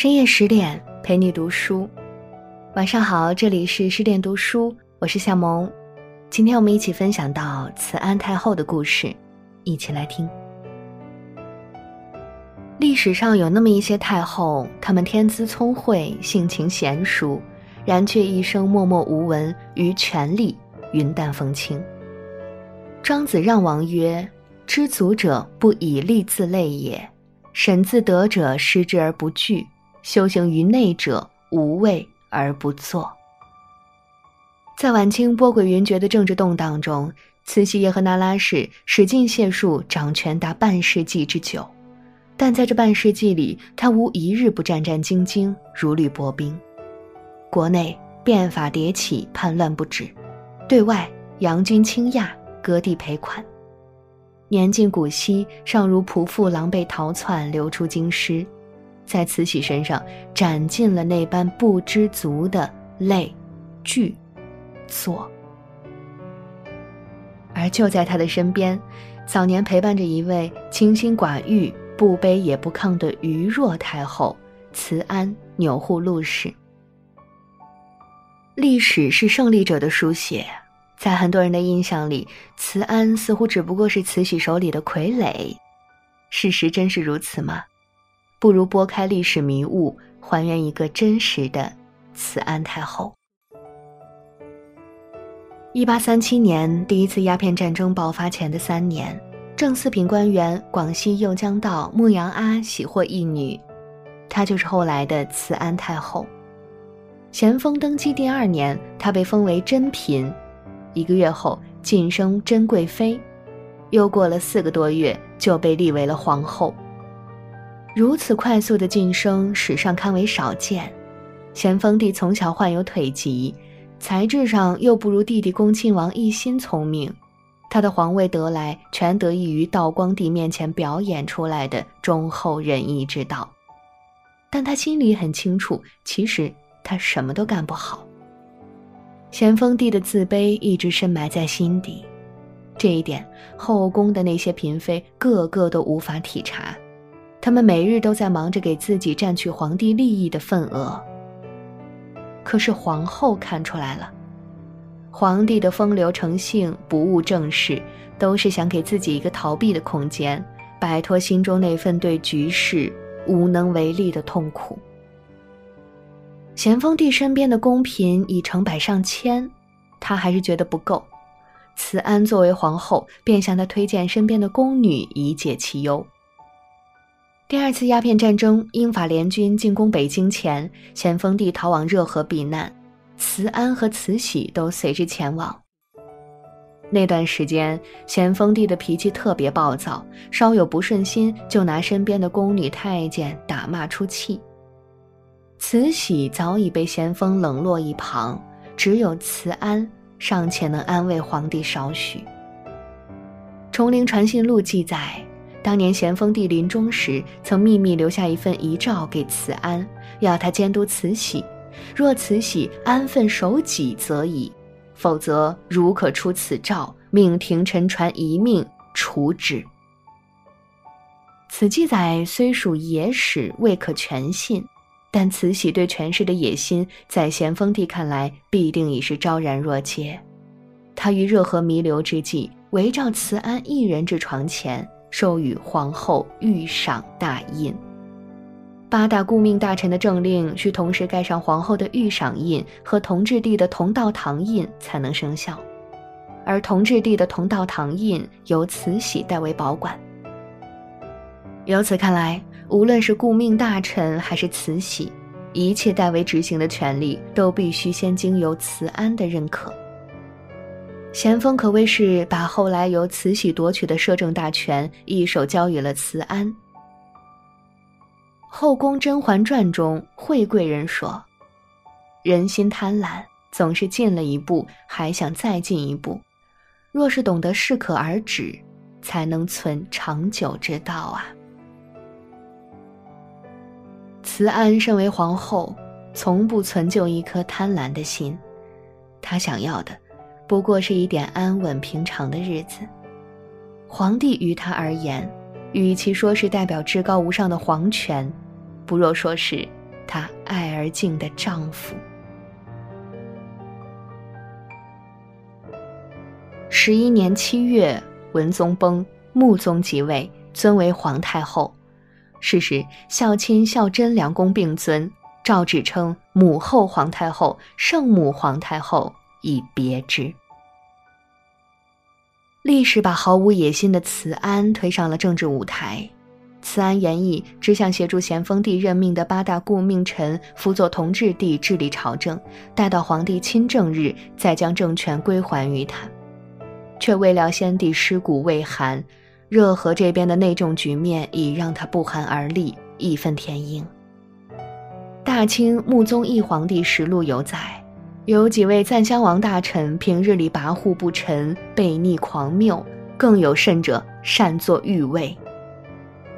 深夜十点陪你读书，晚上好，这里是十点读书，我是夏萌。今天我们一起分享到慈安太后的故事，一起来听。历史上有那么一些太后，她们天资聪慧，性情娴熟，然却一生默默无闻，于权力云淡风轻。庄子让王曰：“知足者不以利自累也，审自得者失之而不惧，修行于内者无畏而不作。”在晚清波诡云谲的政治动荡中，慈禧叶赫那拉氏使尽解数，掌权达半世纪之久。但在这半世纪里，她无一日不战战兢兢，如履薄冰。国内变法迭起，叛乱不止；对外洋军倾轧。割地赔款，年近古稀，尚如仆妇狼狈逃窜，流出京师，在慈禧身上斩尽了那般不知足的累、惧、作。而就在他的身边，早年陪伴着一位清心寡欲、不卑也不亢的愚弱太后慈安钮祜禄氏。历史是胜利者的书写。在很多人的印象里，慈安似乎只不过是慈禧手里的傀儡。事实真是如此吗？不如拨开历史迷雾，还原一个真实的慈安太后。一八三七年，第一次鸦片战争爆发前的三年，正四品官员广西右江道牧羊阿喜获一女，她就是后来的慈安太后。咸丰登基第二年，她被封为珍嫔。一个月后晋升珍贵妃，又过了四个多月就被立为了皇后。如此快速的晋升，史上堪为少见。咸丰帝从小患有腿疾，才智上又不如弟弟恭亲王奕欣聪明，他的皇位得来全得益于道光帝面前表演出来的忠厚仁义之道。但他心里很清楚，其实他什么都干不好。咸丰帝的自卑一直深埋在心底，这一点后宫的那些嫔妃个个都无法体察，他们每日都在忙着给自己占取皇帝利益的份额。可是皇后看出来了，皇帝的风流成性、不务正事，都是想给自己一个逃避的空间，摆脱心中那份对局势无能为力的痛苦。咸丰帝身边的宫嫔已成百上千，他还是觉得不够。慈安作为皇后，便向他推荐身边的宫女以解其忧。第二次鸦片战争，英法联军进攻北京前，咸丰帝逃往热河避难，慈安和慈禧都随之前往。那段时间，咸丰帝的脾气特别暴躁，稍有不顺心就拿身边的宫女太监打骂出气。慈禧早已被咸丰冷落一旁，只有慈安尚且能安慰皇帝少许。《崇陵传信录》记载，当年咸丰帝临终时，曾秘密留下一份遗诏给慈安，要他监督慈禧。若慈禧安分守己，则已；否则，如可出此诏，命廷臣传遗命处之。此记载虽属野史，未可全信。但慈禧对权势的野心，在咸丰帝看来必定已是昭然若揭。他于热河弥留之际，围召慈安一人至床前，授予皇后御赏大印。八大顾命大臣的政令需同时盖上皇后的御赏印和同治帝的同道堂印才能生效，而同治帝的同道堂印由慈禧代为保管。由此看来。无论是顾命大臣还是慈禧，一切代为执行的权利都必须先经由慈安的认可。咸丰可谓是把后来由慈禧夺取的摄政大权一手交予了慈安。《后宫甄嬛传》中，惠贵人说：“人心贪婪，总是进了一步还想再进一步，若是懂得适可而止，才能存长久之道啊。”慈安身为皇后，从不存就一颗贪婪的心，她想要的，不过是一点安稳平常的日子。皇帝于他而言，与其说是代表至高无上的皇权，不若说是他爱而敬的丈夫。十一年七月，文宗崩，穆宗即位，尊为皇太后。是时，孝亲、孝贞两宫并尊，诏旨称母后皇太后、圣母皇太后，以别之。历史把毫无野心的慈安推上了政治舞台。慈安言意只想协助咸丰帝任命的八大顾命臣辅佐同治帝治理朝政，待到皇帝亲政日，再将政权归还于他。却未料先帝尸骨未寒，热河这边的内政局面已让他不寒而栗，义愤填膺。大清穆宗义皇帝实录有载，有几位赞襄王大臣平日里跋扈不臣、悖逆狂谬，更有甚者擅作御位。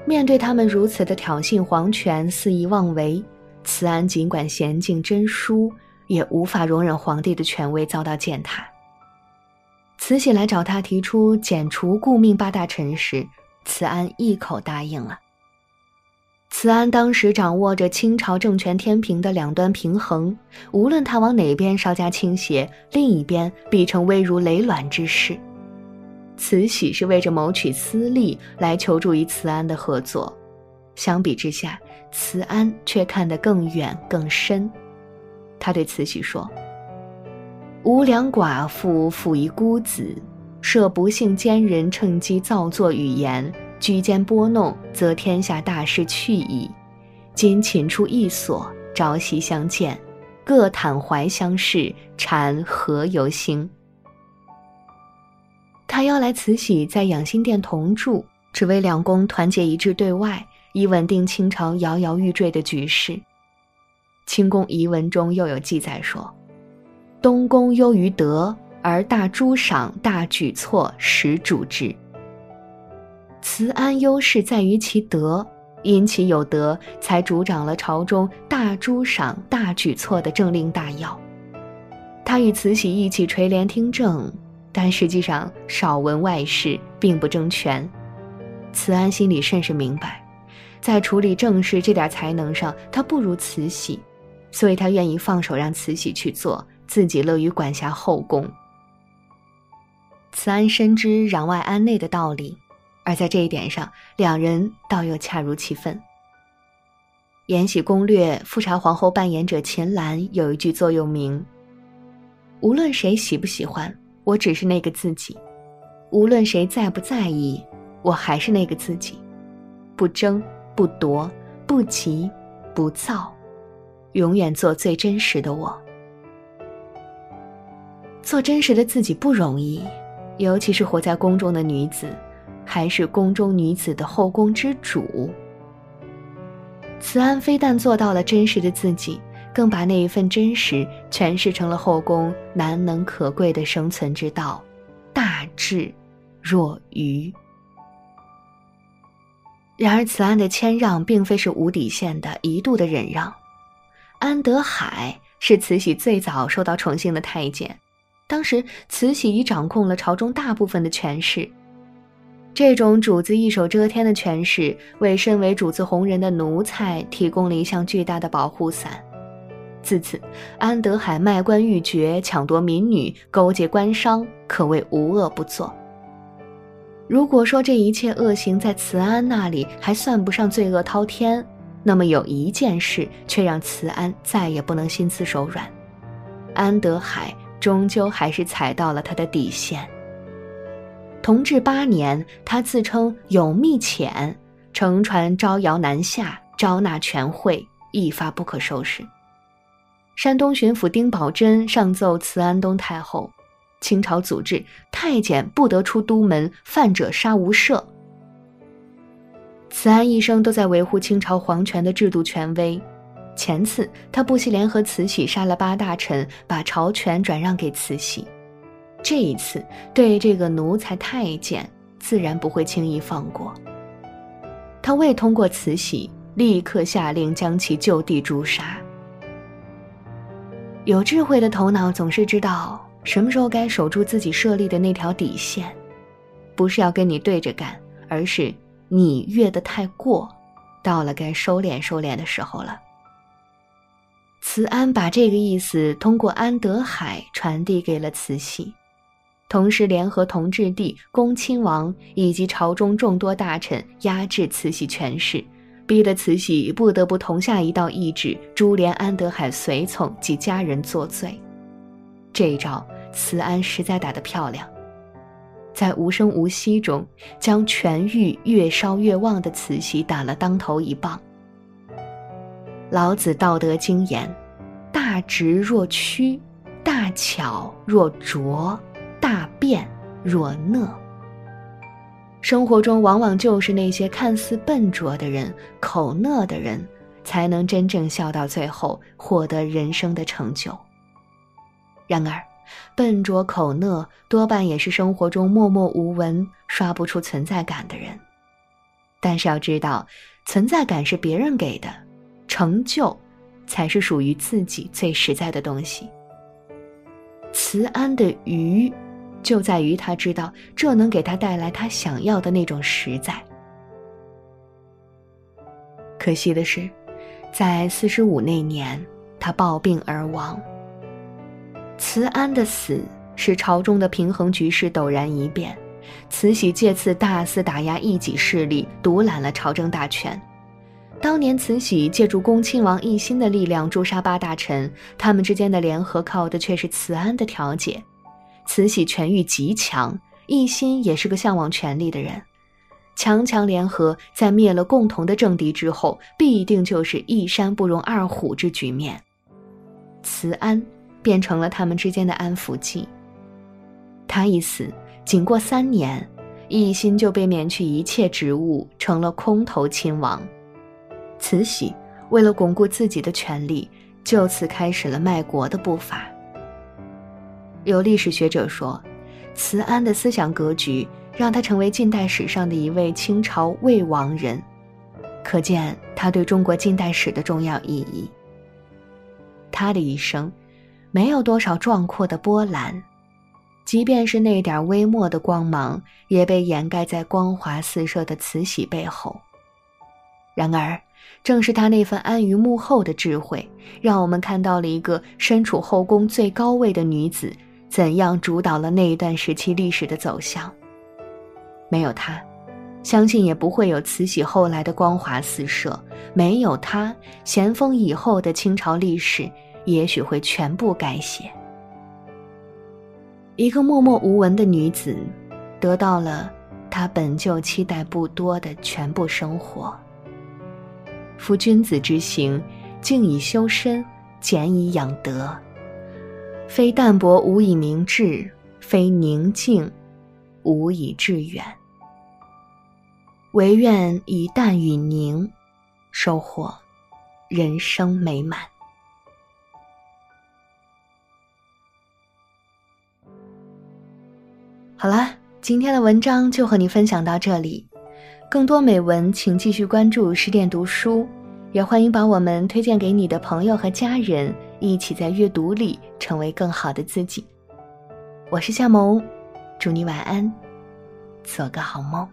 面对他们如此的挑衅皇权、肆意妄为，慈安尽管娴静真淑，也无法容忍皇帝的权威遭到践踏。慈禧来找他提出剪除顾命八大臣时，慈安一口答应了。慈安当时掌握着清朝政权天平的两端平衡，无论他往哪边稍加倾斜，另一边必成危如累卵之势。慈禧是为着谋取私利来求助于慈安的合作，相比之下，慈安却看得更远更深。他对慈禧说。无良寡妇抚一孤子，设不幸奸人趁机造作语言，居间拨弄，则天下大事去矣。今寝出一所，朝夕相见，各袒怀相视，禅何由兴？他邀来慈禧在养心殿同住，只为两宫团结一致对外，以稳定清朝摇摇欲坠的局势。清宫遗文中又有记载说。东宫优于德，而大诸赏、大举措实主之。慈安优势在于其德，因其有德，才主掌了朝中大诸赏、大举措的政令大要。他与慈禧一起垂帘听政，但实际上少闻外事，并不争权。慈安心里甚是明白，在处理政事这点才能上，他不如慈禧，所以他愿意放手让慈禧去做。自己乐于管辖后宫。慈安深知攘外安内的道理，而在这一点上，两人倒又恰如其分。《延禧攻略》富察皇后扮演者秦岚有一句座右铭：“无论谁喜不喜欢，我只是那个自己；无论谁在不在意，我还是那个自己。不争，不夺，不急，不躁，永远做最真实的我。”做真实的自己不容易，尤其是活在宫中的女子，还是宫中女子的后宫之主。慈安非但做到了真实的自己，更把那一份真实诠释成了后宫难能可贵的生存之道：大智若愚。然而，慈安的谦让并非是无底线的、一度的忍让。安德海是慈禧最早受到宠幸的太监。当时，慈禧已掌控了朝中大部分的权势。这种主子一手遮天的权势，为身为主子红人的奴才提供了一项巨大的保护伞。自此，安德海卖官鬻爵、抢夺民女、勾结官商，可谓无恶不作。如果说这一切恶行在慈安那里还算不上罪恶滔天，那么有一件事却让慈安再也不能心慈手软：安德海。终究还是踩到了他的底线。同治八年，他自称有密遣，乘船招摇南下，招纳全会，一发不可收拾。山东巡抚丁宝桢上奏慈安东太后：清朝祖制，太监不得出都门，犯者杀无赦。慈安一生都在维护清朝皇权的制度权威。前次他不惜联合慈禧杀了八大臣，把朝权转让给慈禧。这一次对这个奴才太监，自然不会轻易放过。他未通过慈禧，立刻下令将其就地诛杀。有智慧的头脑总是知道什么时候该守住自己设立的那条底线，不是要跟你对着干，而是你越得太过，到了该收敛收敛的时候了。慈安把这个意思通过安德海传递给了慈禧，同时联合同治帝、恭亲王以及朝中众多大臣压制慈禧权势，逼得慈禧不得不同下一道懿旨，株连安德海随从及家人作罪。这一招，慈安实在打得漂亮，在无声无息中将权欲越烧越旺的慈禧打了当头一棒。老子《道德经》言：“大直若屈，大巧若拙，大辩若讷。”生活中往往就是那些看似笨拙的人、口讷的人，才能真正笑到最后，获得人生的成就。然而，笨拙口讷多半也是生活中默默无闻、刷不出存在感的人。但是要知道，存在感是别人给的。成就，才是属于自己最实在的东西。慈安的愚，就在于他知道这能给他带来他想要的那种实在。可惜的是，在四十五那年，他暴病而亡。慈安的死，使朝中的平衡局势陡然一变，慈禧借此大肆打压异己势力，独揽了朝政大权。当年慈禧借助恭亲王奕欣的力量诛杀八大臣，他们之间的联合靠的却是慈安的调解。慈禧权欲极强，奕欣也是个向往权力的人，强强联合，在灭了共同的政敌之后，必定就是一山不容二虎之局面。慈安变成了他们之间的安抚剂。他一死，仅过三年，奕欣就被免去一切职务，成了空头亲王。慈禧为了巩固自己的权力，就此开始了卖国的步伐。有历史学者说，慈安的思想格局让他成为近代史上的一位清朝魏王人，可见他对中国近代史的重要意义。他的一生，没有多少壮阔的波澜，即便是那点微末的光芒，也被掩盖在光华四射的慈禧背后。然而。正是他那份安于幕后的智慧，让我们看到了一个身处后宫最高位的女子怎样主导了那一段时期历史的走向。没有她，相信也不会有慈禧后来的光华四射；没有她，咸丰以后的清朝历史也许会全部改写。一个默默无闻的女子，得到了她本就期待不多的全部生活。夫君子之行，静以修身，俭以养德。非淡泊无以明志，非宁静无以致远。唯愿以淡与宁，收获人生美满。好啦，今天的文章就和你分享到这里。更多美文，请继续关注十点读书，也欢迎把我们推荐给你的朋友和家人，一起在阅读里成为更好的自己。我是夏萌，祝你晚安，做个好梦。